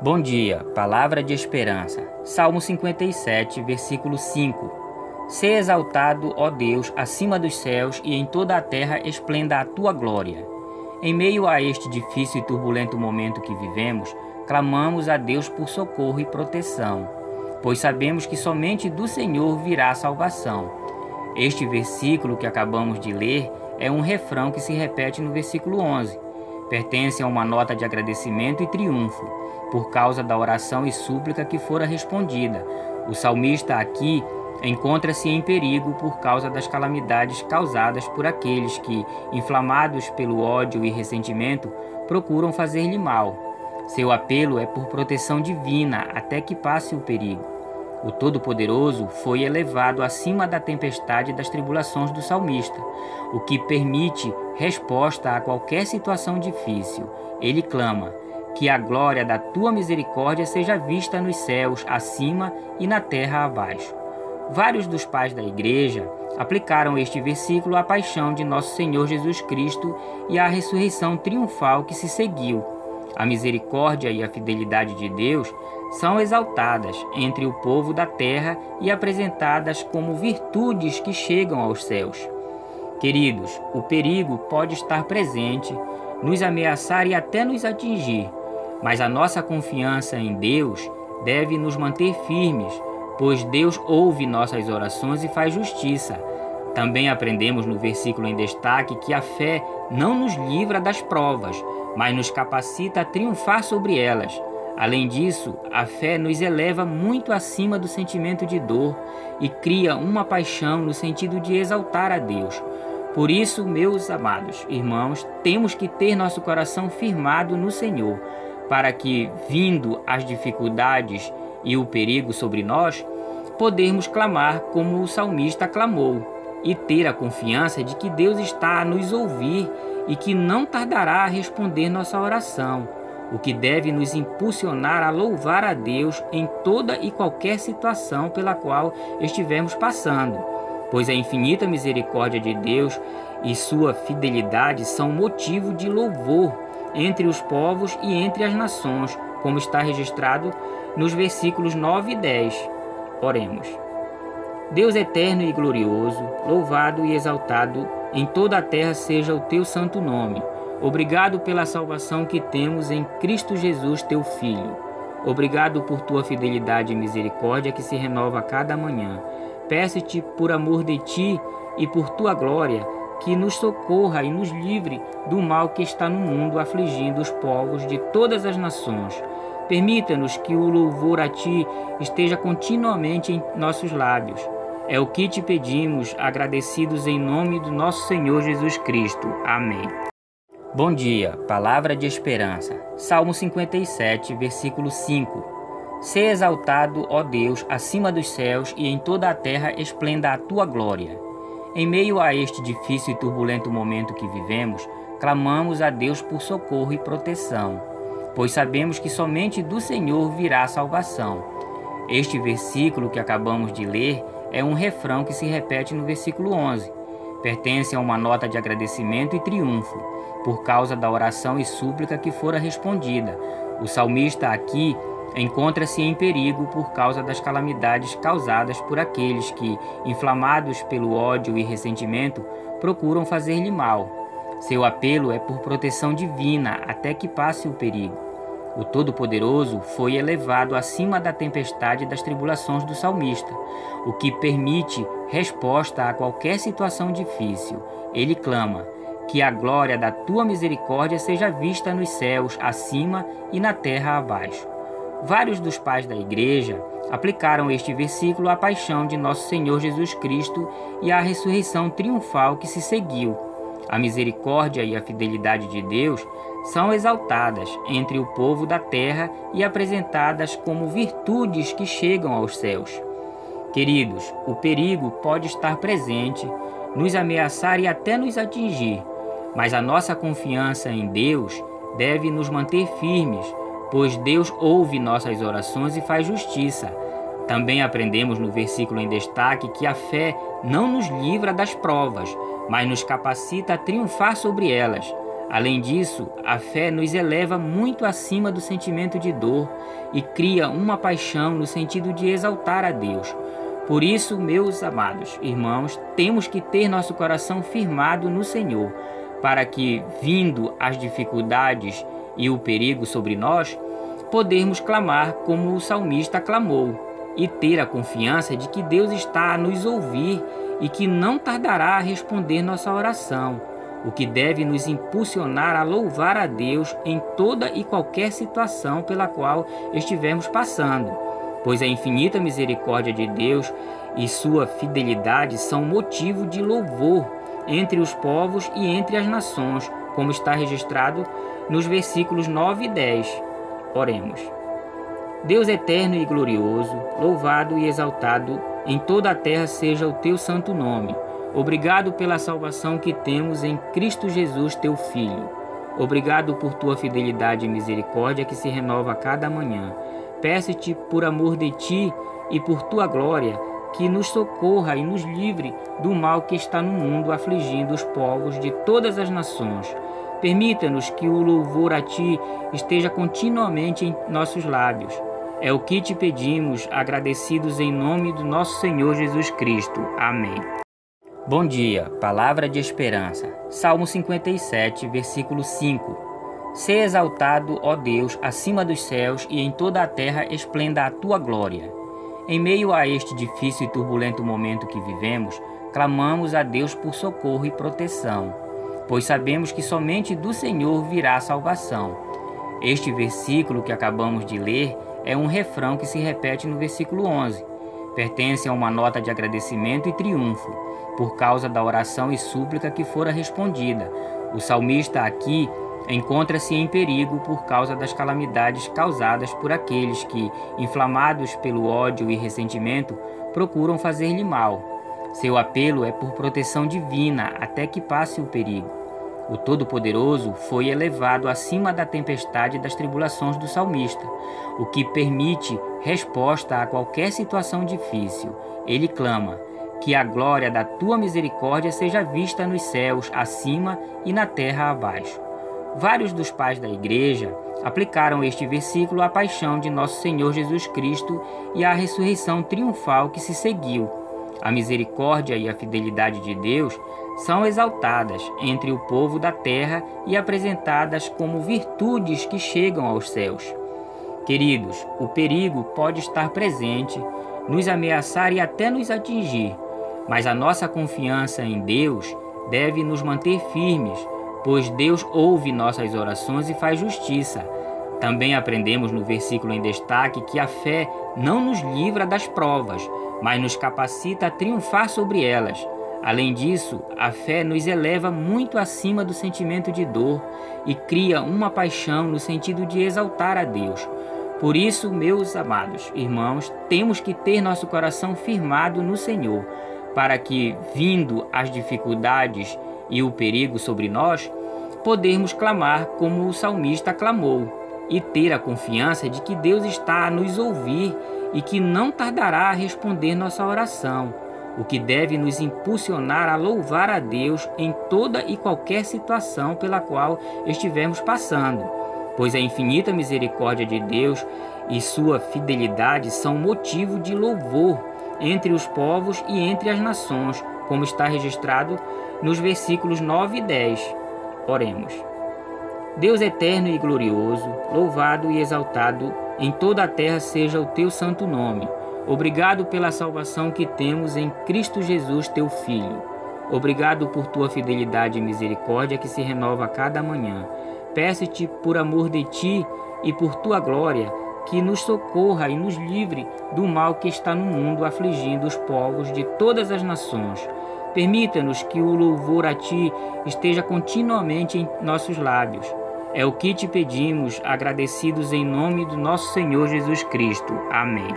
Bom dia, palavra de esperança. Salmo 57, versículo 5. Sê exaltado, ó Deus, acima dos céus e em toda a terra esplenda a tua glória. Em meio a este difícil e turbulento momento que vivemos, clamamos a Deus por socorro e proteção, pois sabemos que somente do Senhor virá a salvação. Este versículo que acabamos de ler é um refrão que se repete no versículo 11 pertence a uma nota de agradecimento e triunfo, por causa da oração e súplica que fora respondida. O salmista aqui encontra-se em perigo por causa das calamidades causadas por aqueles que, inflamados pelo ódio e ressentimento, procuram fazer-lhe mal. Seu apelo é por proteção divina até que passe o perigo. O Todo-Poderoso foi elevado acima da tempestade das tribulações do salmista, o que permite resposta a qualquer situação difícil. Ele clama: Que a glória da tua misericórdia seja vista nos céus acima e na terra abaixo. Vários dos pais da igreja aplicaram este versículo à paixão de nosso Senhor Jesus Cristo e à ressurreição triunfal que se seguiu. A misericórdia e a fidelidade de Deus são exaltadas entre o povo da terra e apresentadas como virtudes que chegam aos céus. Queridos, o perigo pode estar presente, nos ameaçar e até nos atingir, mas a nossa confiança em Deus deve nos manter firmes, pois Deus ouve nossas orações e faz justiça. Também aprendemos no versículo em destaque que a fé não nos livra das provas, mas nos capacita a triunfar sobre elas. Além disso, a fé nos eleva muito acima do sentimento de dor e cria uma paixão no sentido de exaltar a Deus. Por isso, meus amados irmãos, temos que ter nosso coração firmado no Senhor, para que, vindo as dificuldades e o perigo sobre nós, podermos clamar como o salmista clamou e ter a confiança de que Deus está a nos ouvir e que não tardará a responder nossa oração o que deve nos impulsionar a louvar a Deus em toda e qualquer situação pela qual estivermos passando, pois a infinita misericórdia de Deus e sua fidelidade são motivo de louvor entre os povos e entre as nações, como está registrado nos versículos 9 e 10. Oremos. Deus eterno e glorioso, louvado e exaltado em toda a terra seja o teu santo nome Obrigado pela salvação que temos em Cristo Jesus, teu Filho. Obrigado por tua fidelidade e misericórdia que se renova a cada manhã. Peço-te, por amor de ti e por tua glória, que nos socorra e nos livre do mal que está no mundo afligindo os povos de todas as nações. Permita-nos que o louvor a ti esteja continuamente em nossos lábios. É o que te pedimos, agradecidos em nome do nosso Senhor Jesus Cristo. Amém. Bom dia, palavra de esperança. Salmo 57, versículo 5. Sê exaltado, ó Deus, acima dos céus e em toda a terra esplenda a tua glória. Em meio a este difícil e turbulento momento que vivemos, clamamos a Deus por socorro e proteção, pois sabemos que somente do Senhor virá a salvação. Este versículo que acabamos de ler é um refrão que se repete no versículo 11 pertence a uma nota de agradecimento e triunfo, por causa da oração e súplica que fora respondida. O salmista aqui encontra-se em perigo por causa das calamidades causadas por aqueles que, inflamados pelo ódio e ressentimento, procuram fazer-lhe mal. Seu apelo é por proteção divina até que passe o perigo. O Todo-Poderoso foi elevado acima da tempestade das tribulações do salmista, o que permite resposta a qualquer situação difícil. Ele clama: Que a glória da tua misericórdia seja vista nos céus acima e na terra abaixo. Vários dos pais da igreja aplicaram este versículo à paixão de nosso Senhor Jesus Cristo e à ressurreição triunfal que se seguiu. A misericórdia e a fidelidade de Deus são exaltadas entre o povo da terra e apresentadas como virtudes que chegam aos céus. Queridos, o perigo pode estar presente, nos ameaçar e até nos atingir, mas a nossa confiança em Deus deve nos manter firmes, pois Deus ouve nossas orações e faz justiça. Também aprendemos no versículo em destaque que a fé não nos livra das provas, mas nos capacita a triunfar sobre elas. Além disso, a fé nos eleva muito acima do sentimento de dor e cria uma paixão no sentido de exaltar a Deus. Por isso, meus amados irmãos, temos que ter nosso coração firmado no Senhor, para que, vindo as dificuldades e o perigo sobre nós, podermos clamar como o salmista clamou e ter a confiança de que Deus está a nos ouvir e que não tardará a responder nossa oração o que deve nos impulsionar a louvar a Deus em toda e qualquer situação pela qual estivermos passando, pois a infinita misericórdia de Deus e sua fidelidade são motivo de louvor entre os povos e entre as nações, como está registrado nos versículos 9 e 10. Oremos. Deus eterno e glorioso, louvado e exaltado em toda a terra seja o teu santo nome Obrigado pela salvação que temos em Cristo Jesus, teu Filho. Obrigado por tua fidelidade e misericórdia que se renova a cada manhã. Peço-te, por amor de ti e por tua glória, que nos socorra e nos livre do mal que está no mundo afligindo os povos de todas as nações. Permita-nos que o louvor a ti esteja continuamente em nossos lábios. É o que te pedimos, agradecidos em nome do nosso Senhor Jesus Cristo. Amém. Bom dia, palavra de esperança. Salmo 57, versículo 5. Se exaltado, ó Deus, acima dos céus e em toda a terra esplenda a tua glória. Em meio a este difícil e turbulento momento que vivemos, clamamos a Deus por socorro e proteção, pois sabemos que somente do Senhor virá a salvação. Este versículo que acabamos de ler é um refrão que se repete no versículo 11. Pertence a uma nota de agradecimento e triunfo por causa da oração e súplica que fora respondida. O salmista aqui encontra-se em perigo por causa das calamidades causadas por aqueles que, inflamados pelo ódio e ressentimento, procuram fazer-lhe mal. Seu apelo é por proteção divina até que passe o perigo. O Todo-Poderoso foi elevado acima da tempestade e das tribulações do salmista, o que permite resposta a qualquer situação difícil. Ele clama: que a glória da tua misericórdia seja vista nos céus acima e na terra abaixo. Vários dos pais da igreja aplicaram este versículo à paixão de nosso Senhor Jesus Cristo e à ressurreição triunfal que se seguiu. A misericórdia e a fidelidade de Deus são exaltadas entre o povo da terra e apresentadas como virtudes que chegam aos céus. Queridos, o perigo pode estar presente, nos ameaçar e até nos atingir, mas a nossa confiança em Deus deve nos manter firmes, pois Deus ouve nossas orações e faz justiça. Também aprendemos no versículo em destaque que a fé não nos livra das provas, mas nos capacita a triunfar sobre elas. Além disso, a fé nos eleva muito acima do sentimento de dor e cria uma paixão no sentido de exaltar a Deus. Por isso, meus amados irmãos, temos que ter nosso coração firmado no Senhor para que, vindo as dificuldades e o perigo sobre nós, podermos clamar como o salmista clamou e ter a confiança de que Deus está a nos ouvir e que não tardará a responder nossa oração, o que deve nos impulsionar a louvar a Deus em toda e qualquer situação pela qual estivermos passando, pois a infinita misericórdia de Deus e sua fidelidade são motivo de louvor entre os povos e entre as nações, como está registrado nos versículos 9 e 10. Oremos. Deus eterno e glorioso, louvado e exaltado em toda a terra seja o teu santo nome. Obrigado pela salvação que temos em Cristo Jesus, teu Filho. Obrigado por tua fidelidade e misericórdia que se renova a cada manhã. Peço-te, por amor de ti e por tua glória, que nos socorra e nos livre do mal que está no mundo afligindo os povos de todas as nações. Permita-nos que o louvor a Ti esteja continuamente em nossos lábios. É o que te pedimos, agradecidos em nome do nosso Senhor Jesus Cristo. Amém.